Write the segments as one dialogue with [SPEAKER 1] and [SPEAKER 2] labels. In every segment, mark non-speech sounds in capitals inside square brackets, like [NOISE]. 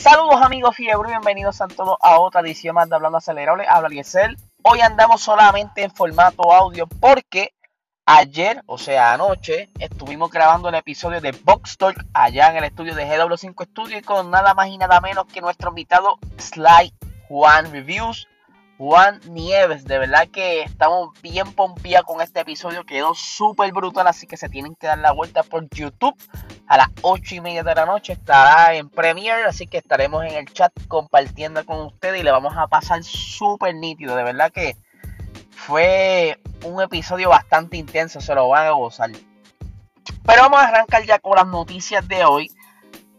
[SPEAKER 1] Saludos amigos fiebre, bienvenidos a todos a otra edición más de Hablando Acelerable. Habla Liesel. Hoy andamos solamente en formato audio porque ayer, o sea anoche, estuvimos grabando el episodio de Box Talk allá en el estudio de GW5 Studio y con nada más y nada menos que nuestro invitado Sly Juan Reviews. Juan Nieves, de verdad que estamos bien pompiados con este episodio, quedó súper brutal, así que se tienen que dar la vuelta por YouTube a las 8 y media de la noche, estará en Premiere, así que estaremos en el chat compartiendo con ustedes y le vamos a pasar súper nítido, de verdad que fue un episodio bastante intenso, se lo van a gozar. Pero vamos a arrancar ya con las noticias de hoy.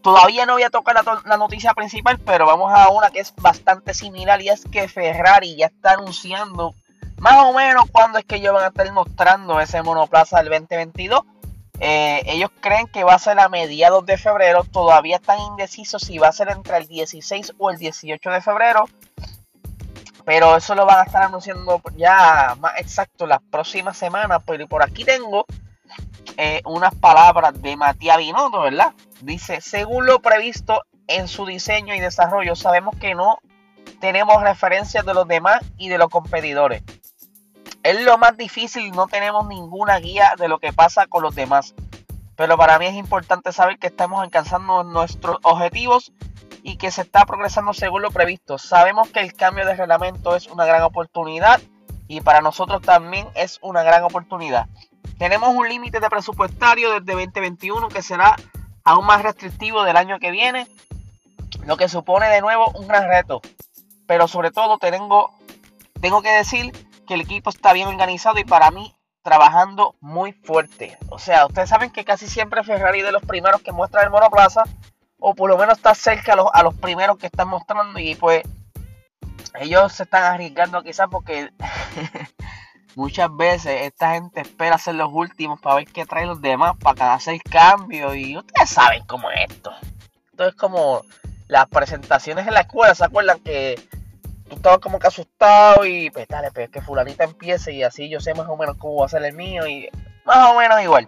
[SPEAKER 1] Todavía no voy a tocar la, noticia principal, pero vamos a una que es bastante similar y es que Ferrari ya está anunciando más o menos cuándo es que ellos van a estar mostrando ese monoplaza del 2022. Eh, ellos creen que va a ser a mediados de febrero, todavía están indecisos si va a ser entre el 16 o el 18 de febrero, pero eso lo van a estar anunciando ya más exacto las próximas semanas, pero por aquí tengo eh, unas palabras de Matías Binotto, ¿verdad? Dice, según lo previsto en su diseño y desarrollo, sabemos que no tenemos referencias de los demás y de los competidores. Es lo más difícil, no tenemos ninguna guía de lo que pasa con los demás. Pero para mí es importante saber que estamos alcanzando nuestros objetivos y que se está progresando según lo previsto. Sabemos que el cambio de reglamento es una gran oportunidad y para nosotros también es una gran oportunidad. Tenemos un límite de presupuestario desde 2021 que será aún más restrictivo del año que viene, lo que supone de nuevo un gran reto. Pero sobre todo tengo, tengo que decir que el equipo está bien organizado y para mí trabajando muy fuerte. O sea, ustedes saben que casi siempre Ferrari de los primeros que muestra el monoplaza, o por lo menos está cerca a los, a los primeros que están mostrando y pues ellos se están arriesgando quizás porque [LAUGHS] Muchas veces esta gente espera ser los últimos para ver qué traen los demás, para hacer cambios. Y ustedes saben cómo es esto. Esto es como las presentaciones en la escuela. ¿Se acuerdan que tú estabas como que asustado y pues dale, pues que fulanita empiece y así yo sé más o menos cómo va a ser el mío y más o menos igual.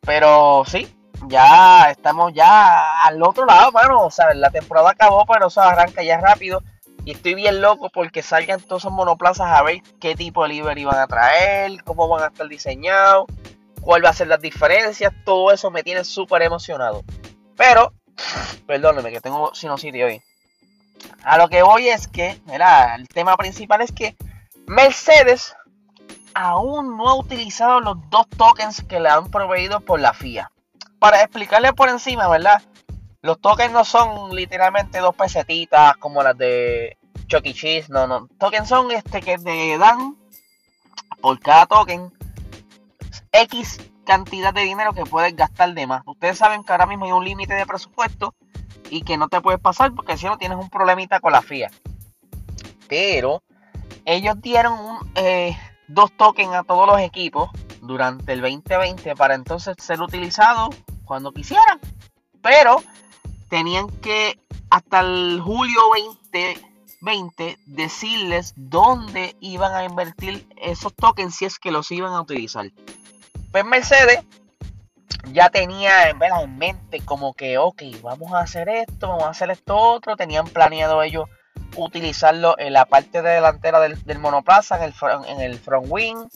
[SPEAKER 1] Pero sí, ya estamos ya al otro lado, mano. O sea, la temporada acabó, pero eso arranca ya rápido. Y estoy bien loco porque salgan todos esos monoplazas a ver qué tipo de livery van a traer, cómo van a estar diseñados, cuál va a ser las diferencias. Todo eso me tiene súper emocionado. Pero, perdónenme que tengo sinusitis hoy. A lo que voy es que, mira, el tema principal es que Mercedes aún no ha utilizado los dos tokens que le han proveído por la FIA. Para explicarle por encima, ¿verdad? Los tokens no son literalmente dos pesetitas como las de Chucky e. Cheese, no, no. Tokens son este que te dan por cada token X cantidad de dinero que puedes gastar de más. Ustedes saben que ahora mismo hay un límite de presupuesto y que no te puedes pasar porque si no tienes un problemita con la FIA. Pero ellos dieron eh, dos tokens a todos los equipos durante el 2020 para entonces ser utilizados cuando quisieran. Pero tenían que hasta el julio 2020 decirles dónde iban a invertir esos tokens si es que los iban a utilizar. Pues Mercedes ya tenía en mente como que, ok, vamos a hacer esto, vamos a hacer esto otro. Tenían planeado ellos utilizarlo en la parte delantera del, monoplaza, en el, front, en el front wing.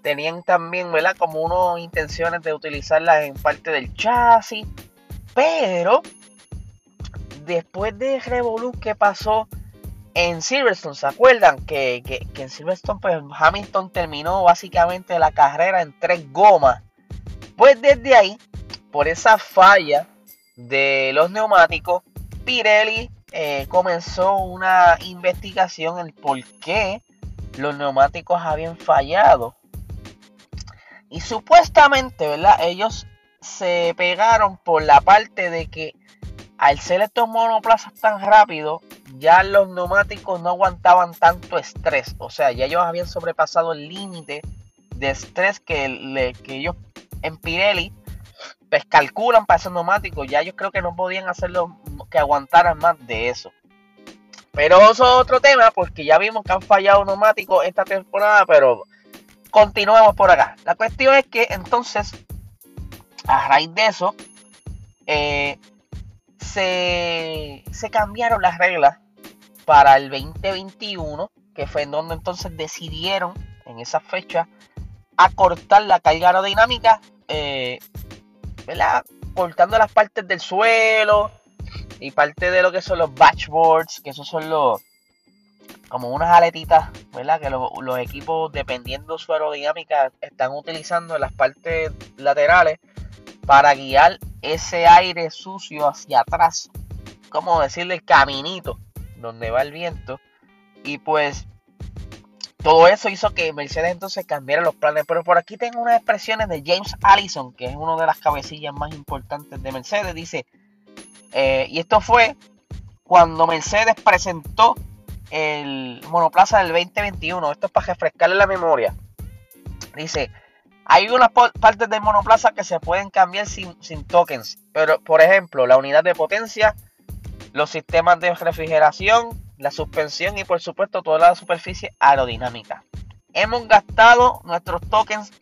[SPEAKER 1] Tenían también, ¿verdad? Como unas intenciones de utilizarlas en parte del chasis. Pero después de Revolut que pasó en Silverstone, ¿se acuerdan? Que, en Silverstone pues Hamilton terminó básicamente la carrera en tres gomas. Pues desde ahí, por esa falla de los neumáticos, Pirelli eh, comenzó una investigación en por qué los neumáticos habían fallado. Y supuestamente, ¿verdad? Ellos se pegaron por la parte de que al ser estos monoplazas tan rápidos, ya los neumáticos no aguantaban tanto estrés. O sea, ya ellos habían sobrepasado el límite de estrés que, que ellos en Pirelli pues calculan para esos neumáticos. Ya ellos creo que no podían hacerlo que aguantaran más de eso. Pero eso es otro tema porque ya vimos que han fallado neumáticos esta temporada, pero continuemos por acá. La cuestión es que entonces, a raíz de eso, eh, se, cambiaron las reglas para el 2021, que fue en donde entonces decidieron en esa fecha acortar la carga aerodinámica, eh, ¿verdad? Cortando las partes del suelo y parte de lo que son los batchboards, que esos son los como unas aletitas, ¿verdad? Que los equipos, dependiendo su aerodinámica, están utilizando en las partes laterales para guiar ese aire sucio hacia atrás. Como decirle el caminito donde va el viento. Y pues todo eso hizo que Mercedes entonces cambiara los planes. Pero por aquí tengo unas expresiones de James Allison, que es una de las cabecillas más importantes de Mercedes. Dice, eh, y esto fue cuando Mercedes presentó el monoplaza del 2021. Esto es para refrescarle la memoria. Dice, hay unas partes del monoplaza que se pueden cambiar sin, tokens. Pero, por ejemplo, la unidad de potencia, los sistemas de refrigeración, la suspensión y por supuesto toda la superficie aerodinámica. Hemos gastado nuestros tokens,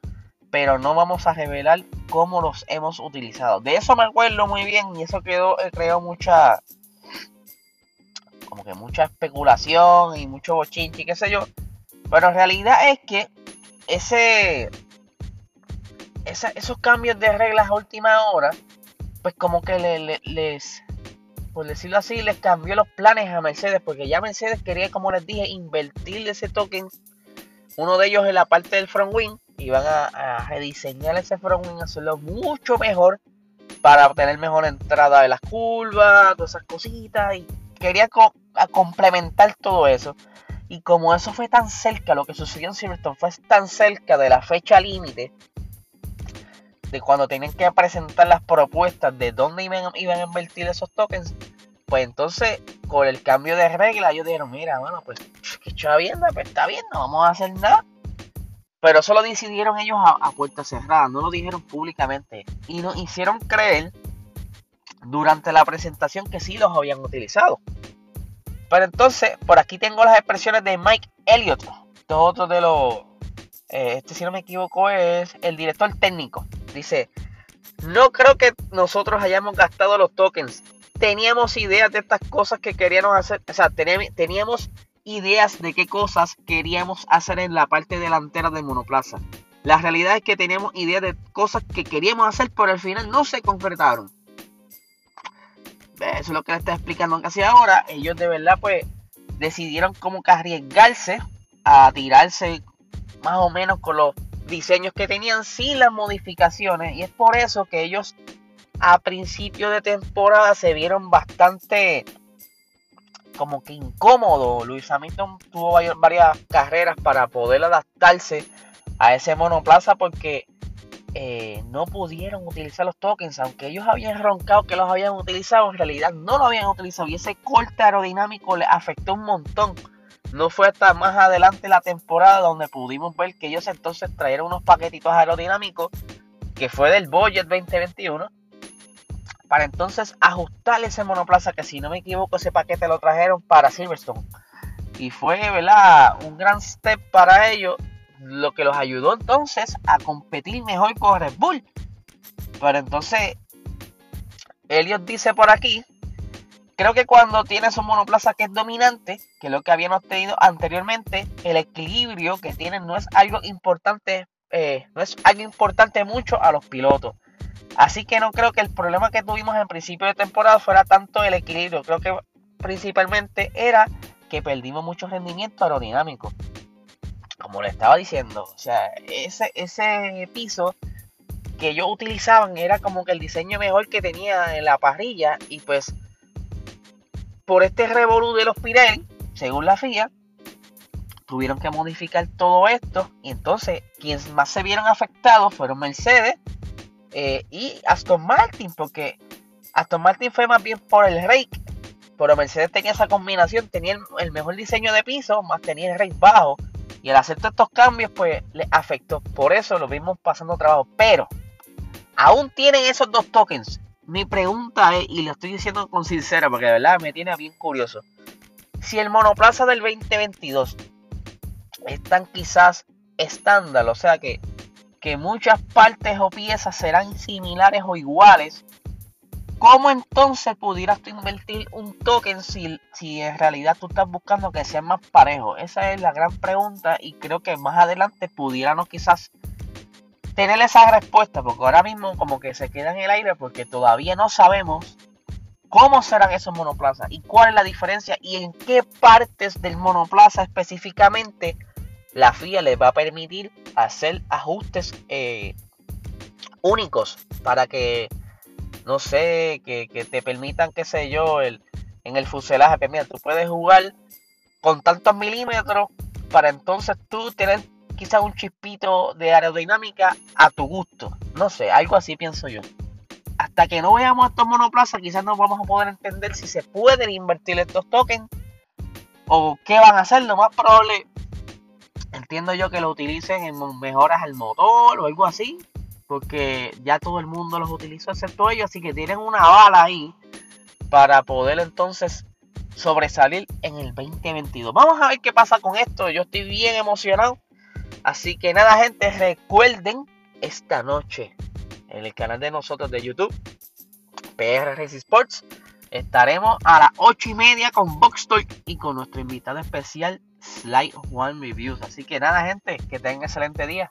[SPEAKER 1] pero no vamos a revelar cómo los hemos utilizado. De eso me acuerdo muy bien y eso quedó, eh, creó mucha, como que mucha especulación y mucho bochinche y qué sé yo. Pero en realidad es que ese, esos cambios de reglas a última hora, pues como que les, por decirlo así, les cambió los planes a Mercedes, porque ya Mercedes quería, como les dije, invertir ese token, uno de ellos en la parte del front wing, y van a, rediseñar ese front wing, hacerlo mucho mejor para obtener mejor entrada de las curvas, todas esas cositas, y quería complementar todo eso. Y como eso fue tan cerca, lo que sucedió en Silverstone fue tan cerca de la fecha límite, de cuando tenían que presentar las propuestas de dónde iban, iban a invertir esos tokens, pues entonces con el cambio de regla ellos dijeron, mira, bueno, pues que chavienda, pues está bien, no vamos a hacer nada. Pero eso lo decidieron ellos a, a puerta cerrada, no lo dijeron públicamente. Y nos hicieron creer durante la presentación que sí los habían utilizado. Pero entonces, por aquí tengo las expresiones de Mike Elliott. Otro de los... Eh, este si no me equivoco es el director técnico Dice, no creo que nosotros hayamos gastado los tokens. Teníamos ideas de estas cosas que queríamos hacer. O sea, teníamos ideas de qué cosas queríamos hacer en la parte delantera del monoplaza. La realidad es que teníamos ideas de cosas que queríamos hacer, pero al final no se concretaron. Eso es lo que le estoy explicando casi ahora. Ellos de verdad pues decidieron como arriesgarse a tirarse más o menos con los diseños que tenían sin las modificaciones y es por eso que ellos a principio de temporada se vieron bastante como que incómodo. Luis Hamilton tuvo varias carreras para poder adaptarse a ese monoplaza porque eh, no pudieron utilizar los tokens, aunque ellos habían roncado que los habían utilizado, en realidad no lo habían utilizado y ese corte aerodinámico le afectó un montón no fue hasta más adelante la temporada donde pudimos ver que ellos entonces trajeron unos paquetitos aerodinámicos que fue del Budget 2021 para entonces ajustar ese monoplaza que si no me equivoco ese paquete lo trajeron para Silverstone y fue ¿verdad? un gran step para ellos lo que los ayudó entonces a competir mejor con Red Bull pero entonces Elliot dice por aquí Creo que cuando tienes un monoplaza que es dominante, que es lo que habíamos tenido anteriormente, el equilibrio que tienen no es algo importante, eh, no es algo importante mucho a los pilotos. Así que no creo que el problema que tuvimos en principio de temporada fuera tanto el equilibrio. Creo que principalmente era que perdimos mucho rendimiento aerodinámico. Como le estaba diciendo, o sea, ese, ese piso que ellos utilizaban era como que el diseño mejor que tenía en la parrilla y pues por este revolú de los Pirelli, según la FIA, tuvieron que modificar todo esto. Y entonces, quienes más se vieron afectados fueron Mercedes eh, y Aston Martin, porque Aston Martin fue más bien por el rake. Pero Mercedes tenía esa combinación, tenía el, mejor diseño de piso, más tenía el rake bajo. Y al hacer estos cambios, pues le afectó. Por eso lo vimos pasando trabajo. Pero aún tienen esos dos tokens mi pregunta es, y lo estoy diciendo con sincera porque de verdad me tiene bien curioso. Si el monoplaza del 2022 están quizás estándar, o sea que, que muchas partes o piezas serán similares o iguales, ¿Cómo entonces pudieras tú invertir un token si, si en realidad tú estás buscando que sea más parejo? Esa es la gran pregunta y creo que más adelante pudiéramos quizás tener esa respuesta, porque ahora mismo como que se queda en el aire porque todavía no sabemos cómo serán esos monoplazas y cuál es la diferencia y en qué partes del monoplaza específicamente la FIA les va a permitir hacer ajustes eh, únicos para que, no sé, que, te permitan, qué sé yo, el, en el fuselaje, que mira, tú puedes jugar con tantos milímetros para entonces tú tener quizás un chispito de aerodinámica a tu gusto. No sé, algo así pienso yo. Hasta que no veamos estos monoplazas, quizás no vamos a poder entender si se pueden invertir estos tokens o qué van a hacer. Lo más probable, entiendo yo que lo utilicen en mejoras al motor o algo así, porque ya todo el mundo los utilizó excepto ellos, así que tienen una bala ahí para poder entonces sobresalir en el 2022. Vamos a ver qué pasa con esto. Yo estoy bien emocionado. Así que nada, gente, recuerden esta noche en el canal de nosotros de YouTube, PR Sports, estaremos a las 8 y media con Box y con nuestro invitado especial, Slide One Reviews. Así que nada, gente, que tengan excelente día.